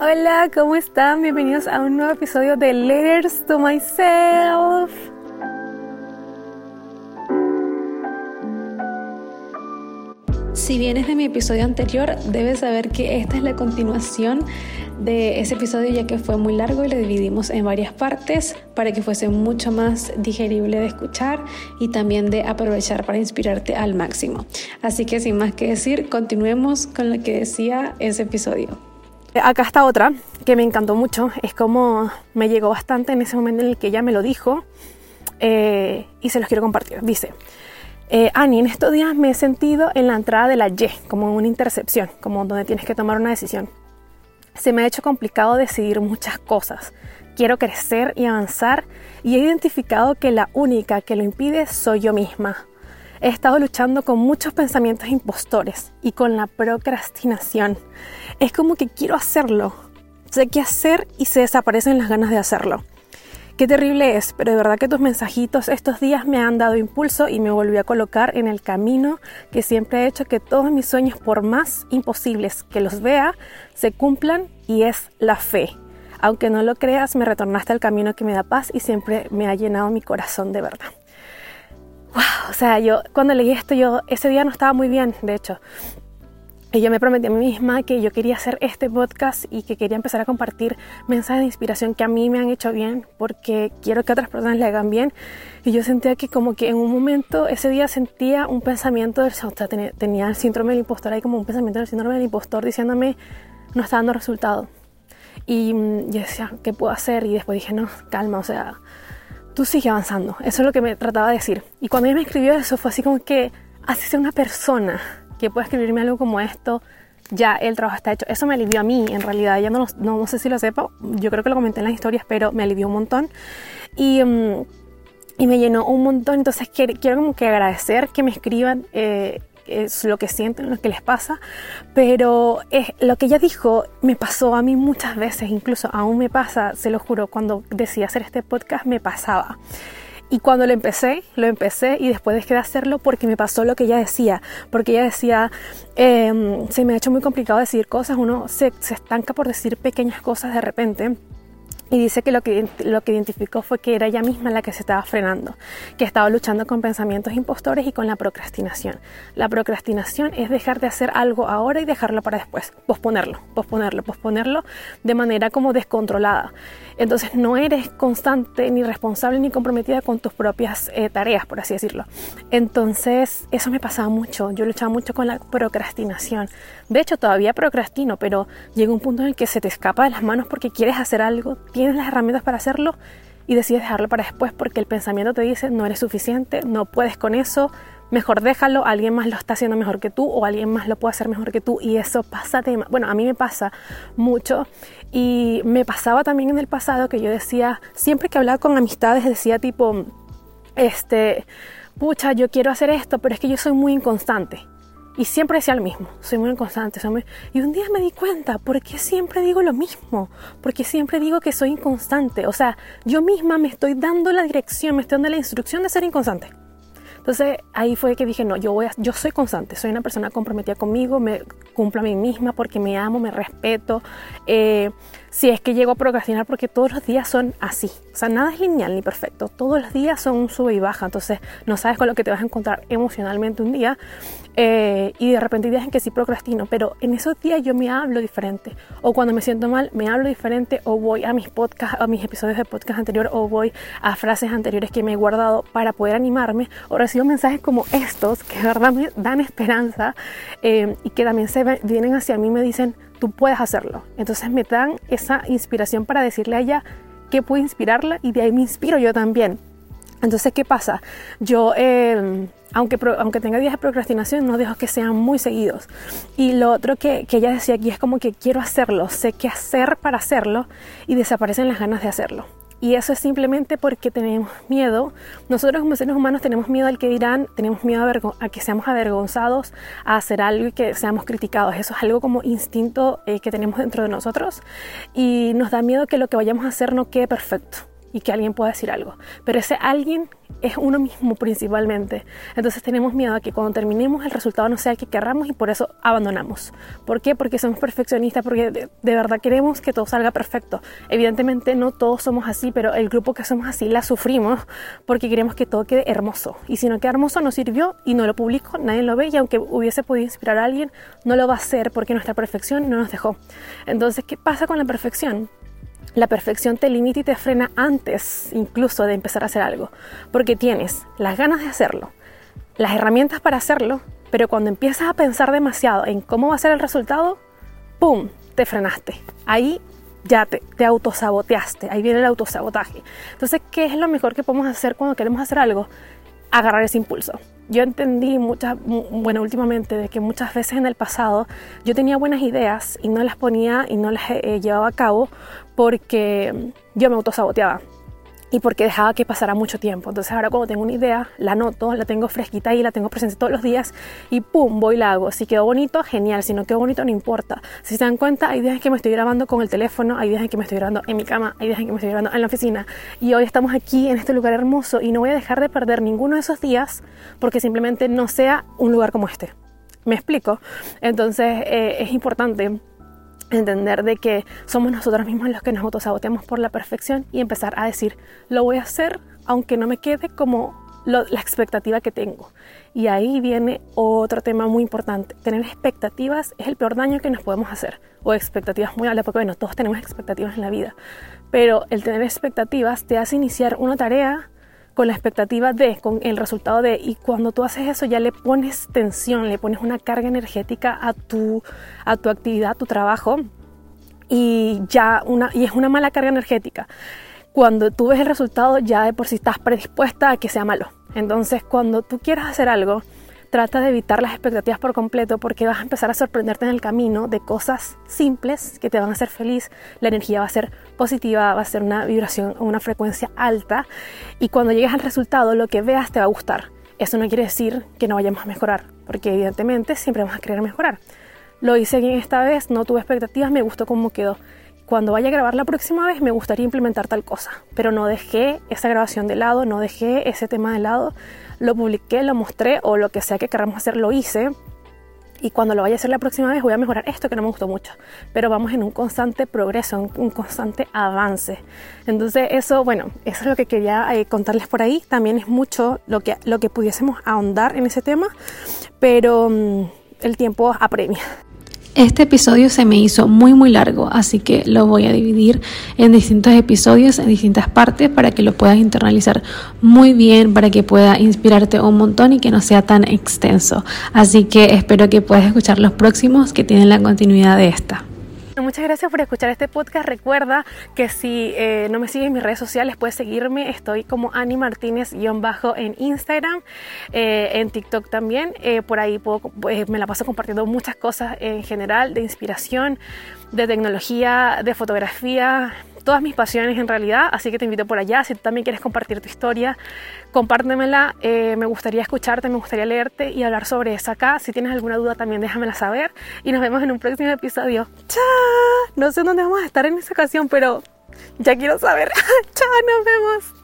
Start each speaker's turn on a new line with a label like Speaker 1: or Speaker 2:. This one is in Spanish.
Speaker 1: Hola, ¿cómo están? Bienvenidos a un nuevo episodio de Letters to Myself. Si vienes de mi episodio anterior, debes saber que esta es la continuación de ese episodio ya que fue muy largo y lo dividimos en varias partes para que fuese mucho más digerible de escuchar y también de aprovechar para inspirarte al máximo. Así que sin más que decir, continuemos con lo que decía ese episodio. Acá está otra que me encantó mucho. Es como me llegó bastante en ese momento en el que ella me lo dijo eh, y se los quiero compartir. Dice, eh, Ani, en estos días me he sentido en la entrada de la Y, como una intercepción, como donde tienes que tomar una decisión. Se me ha hecho complicado decidir muchas cosas. Quiero crecer y avanzar y he identificado que la única que lo impide soy yo misma. He estado luchando con muchos pensamientos impostores y con la procrastinación. Es como que quiero hacerlo. Sé qué hacer y se desaparecen las ganas de hacerlo. Qué terrible es, pero de verdad que tus mensajitos estos días me han dado impulso y me volví a colocar en el camino que siempre he hecho que todos mis sueños, por más imposibles que los vea, se cumplan y es la fe. Aunque no lo creas, me retornaste al camino que me da paz y siempre me ha llenado mi corazón de verdad o sea, yo cuando leí esto, yo ese día no estaba muy bien, de hecho. Y yo me prometí a mí misma que yo quería hacer este podcast y que quería empezar a compartir mensajes de inspiración que a mí me han hecho bien porque quiero que otras personas le hagan bien. Y yo sentía que como que en un momento, ese día sentía un pensamiento, del, o sea, tenía, el síndrome del impostor, ahí como un pensamiento del síndrome del impostor diciéndome, no está dando resultado. Y mm, yo decía, ¿qué puedo hacer? Y después dije, no, calma, o sea, tú sigue avanzando. Eso es lo que me trataba de decir. Y cuando ella me escribió eso fue así como que, así sea una persona que pueda escribirme algo como esto, ya el trabajo está hecho. Eso me alivió a mí, en realidad. Ya no, no, sé si lo sepa, yo creo que lo comenté en las historias, pero me alivió un montón. Y, mm, y me llenó un montón. Entonces quiero, quiero como que agradecer que me escriban. Eh, es lo que sienten, lo que les pasa, pero es, lo que ella dijo me pasó a mí muchas veces, incluso aún me pasa, se lo juro, cuando decidí hacer este podcast me pasaba. Y cuando lo empecé, lo empecé y después dejé de hacerlo porque me pasó lo que ella decía. Porque ella decía, em, se me ha hecho muy complicado decir cosas, uno se, se estanca por decir pequeñas cosas de repente. Y dice que lo, que lo que identificó fue que era ella misma la que se estaba frenando, que estaba luchando con pensamientos impostores y con la procrastinación. La procrastinación es dejar de hacer algo ahora y dejarlo para después, posponerlo, posponerlo, posponerlo de manera como descontrolada. Entonces no eres constante, ni responsable, ni comprometida con tus propias eh, tareas, por así decirlo. Entonces eso me pasaba mucho, yo luchaba mucho con la procrastinación. De hecho todavía procrastino, pero llega un punto en el que se te escapa de las manos porque quieres hacer algo, tienes las herramientas para hacerlo y decides dejarlo para después porque el pensamiento te dice no eres suficiente, no puedes con eso, mejor déjalo, alguien más lo está haciendo mejor que tú o alguien más lo puede hacer mejor que tú y eso pasa de, bueno, a mí me pasa mucho y me pasaba también en el pasado que yo decía, siempre que hablaba con amistades decía tipo, este, pucha, yo quiero hacer esto, pero es que yo soy muy inconstante. Y siempre decía lo mismo, soy muy inconstante. Soy Y un día me di cuenta, ¿por qué siempre digo lo mismo? Porque siempre digo que soy inconstante. O sea, yo misma me estoy dando la dirección, me estoy dando la instrucción de ser inconstante. Entonces ahí fue que dije, no, yo, voy yo soy constante, soy una persona comprometida conmigo, me cumplo a mí misma porque me amo, me respeto. Eh, si es que llego a procrastinar porque todos los días son así. O sea, nada es lineal ni perfecto. Todos los días son un sube y baja. Entonces no sabes con lo que te vas a encontrar emocionalmente un día. Eh, y de repente días en que sí procrastino. Pero en esos días yo me hablo diferente. O cuando me siento mal, me hablo diferente. O voy a mis podcasts, a mis episodios de podcast anterior. O voy a frases anteriores que me he guardado para poder animarme. O recibo mensajes como estos que de verdad me dan esperanza. Eh, y que también se vienen hacia mí y me dicen tú puedes hacerlo. Entonces me dan esa inspiración para decirle a ella que puede inspirarla y de ahí me inspiro yo también. Entonces, ¿qué pasa? Yo, em, aunque, aunque tenga días de procrastinación, no dejo que sean muy seguidos. Y lo otro que, que ella decía aquí es como que quiero hacerlo, sé qué hacer para hacerlo y desaparecen las ganas de hacerlo. Y eso es simplemente porque tenemos miedo. Nosotros como seres humanos tenemos miedo al que dirán, tenemos miedo a, que seamos avergonzados, a hacer algo y que seamos criticados. Eso es algo como instinto eh, que tenemos dentro de nosotros. Y nos da miedo que lo que vayamos a hacer no quede perfecto y que alguien pueda decir algo. Pero ese alguien es uno mismo principalmente. Entonces tenemos miedo a que cuando terminemos el resultado no sea el que querramos y por eso abandonamos. ¿Por qué? Porque somos perfeccionistas, porque de, verdad queremos que todo salga perfecto. Evidentemente no todos somos así, pero el grupo que somos así la sufrimos porque queremos que todo quede hermoso. Y si no queda hermoso, no sirvió y no lo publico, nadie lo ve y aunque hubiese podido inspirar a alguien, no lo va a hacer porque nuestra perfección no nos dejó. Entonces, ¿qué pasa con la perfección? La perfección te limita y te frena antes incluso de empezar a hacer algo, porque tienes las ganas de hacerlo, las herramientas para hacerlo, pero cuando empiezas a pensar demasiado en cómo va a ser el resultado, ¡pum!, te frenaste. Ahí ya te, te, autosaboteaste, ahí viene el autosabotaje. Entonces, ¿qué es lo mejor que podemos hacer cuando queremos hacer algo? Agarrar ese impulso yo entendí muchas, bueno, últimamente, de que muchas veces en el pasado yo tenía buenas ideas y no las ponía y no las eh, llevaba a cabo porque yo me autosaboteaba y porque dejaba que pasara mucho tiempo. Entonces ahora cuando tengo una idea, la anoto, la tengo fresquita y la tengo presente todos los días y pum, voy y la hago. Si quedó bonito, genial. Si no quedó bonito, no importa. Si se dan cuenta, hay días en que me estoy grabando con el teléfono, hay días en que me estoy grabando en mi cama, hay días en que me estoy grabando en la oficina. Y hoy estamos aquí en este lugar hermoso y no voy a dejar de perder ninguno de esos días porque simplemente no sea un lugar como este. ¿Me explico? Entonces eh, es importante entender de que somos nosotros mismos los que nos autosaboteamos por la perfección y empezar a decir, lo voy a hacer aunque no me quede como la expectativa que tengo. Y ahí viene otro tema muy importante. Tener expectativas es el peor daño que nos podemos hacer. O expectativas muy altas, porque bueno, todos tenemos expectativas en la vida. Pero el tener expectativas te hace iniciar una tarea con la expectativa de, con el resultado de, y cuando tú haces eso ya le pones tensión, le pones una carga energética a tu, a tu actividad, a tu trabajo, y ya una, y es una mala carga energética. Cuando tú ves el resultado ya de por sí estás predispuesta a que sea malo. Entonces cuando tú quieras hacer algo, trata de evitar las expectativas por completo porque vas a empezar a sorprenderte en el camino de cosas simples que te van a hacer feliz. La energía va a ser positiva, va a ser una vibración, una frecuencia alta y cuando llegues al resultado lo que veas te va a gustar. Eso no quiere decir que no vayamos a mejorar, porque evidentemente siempre vamos a querer mejorar. Lo hice bien esta vez, no tuve expectativas, me gustó cómo quedó cuando vaya a grabar la próxima vez me gustaría implementar tal cosa, pero no dejé esa grabación de lado, no dejé ese tema de lado, lo publiqué, lo mostré o lo que sea que queramos hacer lo hice. Y cuando lo vaya a hacer la próxima vez voy a mejorar esto que no me gustó mucho. Pero vamos en un constante progreso, un, constante avance. Entonces eso, bueno, eso es lo que quería eh, contarles por ahí. También es mucho lo que, lo que pudiésemos ahondar en ese tema, pero mm, el tiempo apremia.
Speaker 2: Este episodio se me hizo muy muy largo, así que lo voy a dividir en distintos episodios, en distintas partes, para que lo puedas internalizar muy bien, para que pueda inspirarte un montón y que no sea tan extenso. Así que espero que puedas escuchar los próximos que tienen la continuidad de esta.
Speaker 1: Muchas gracias por escuchar este podcast. Recuerda que si eh, no me sigues en mis redes sociales, puedes seguirme. Estoy como Ani Martínez-bajo en Instagram, eh, en TikTok también. Eh, por ahí puedo, me la paso compartiendo muchas cosas en general de inspiración, de tecnología, de fotografía, todas mis pasiones en realidad, así que te invito por allá. Si tú también quieres compartir tu historia, compártemela. Eh, me gustaría escucharte, me gustaría leerte y hablar sobre eso acá. Si tienes alguna duda también déjamela saber y nos vemos en un próximo episodio. ¡Chao! No sé dónde vamos a estar en esta ocasión, pero ya quiero saber. ¡Chao! Nos vemos.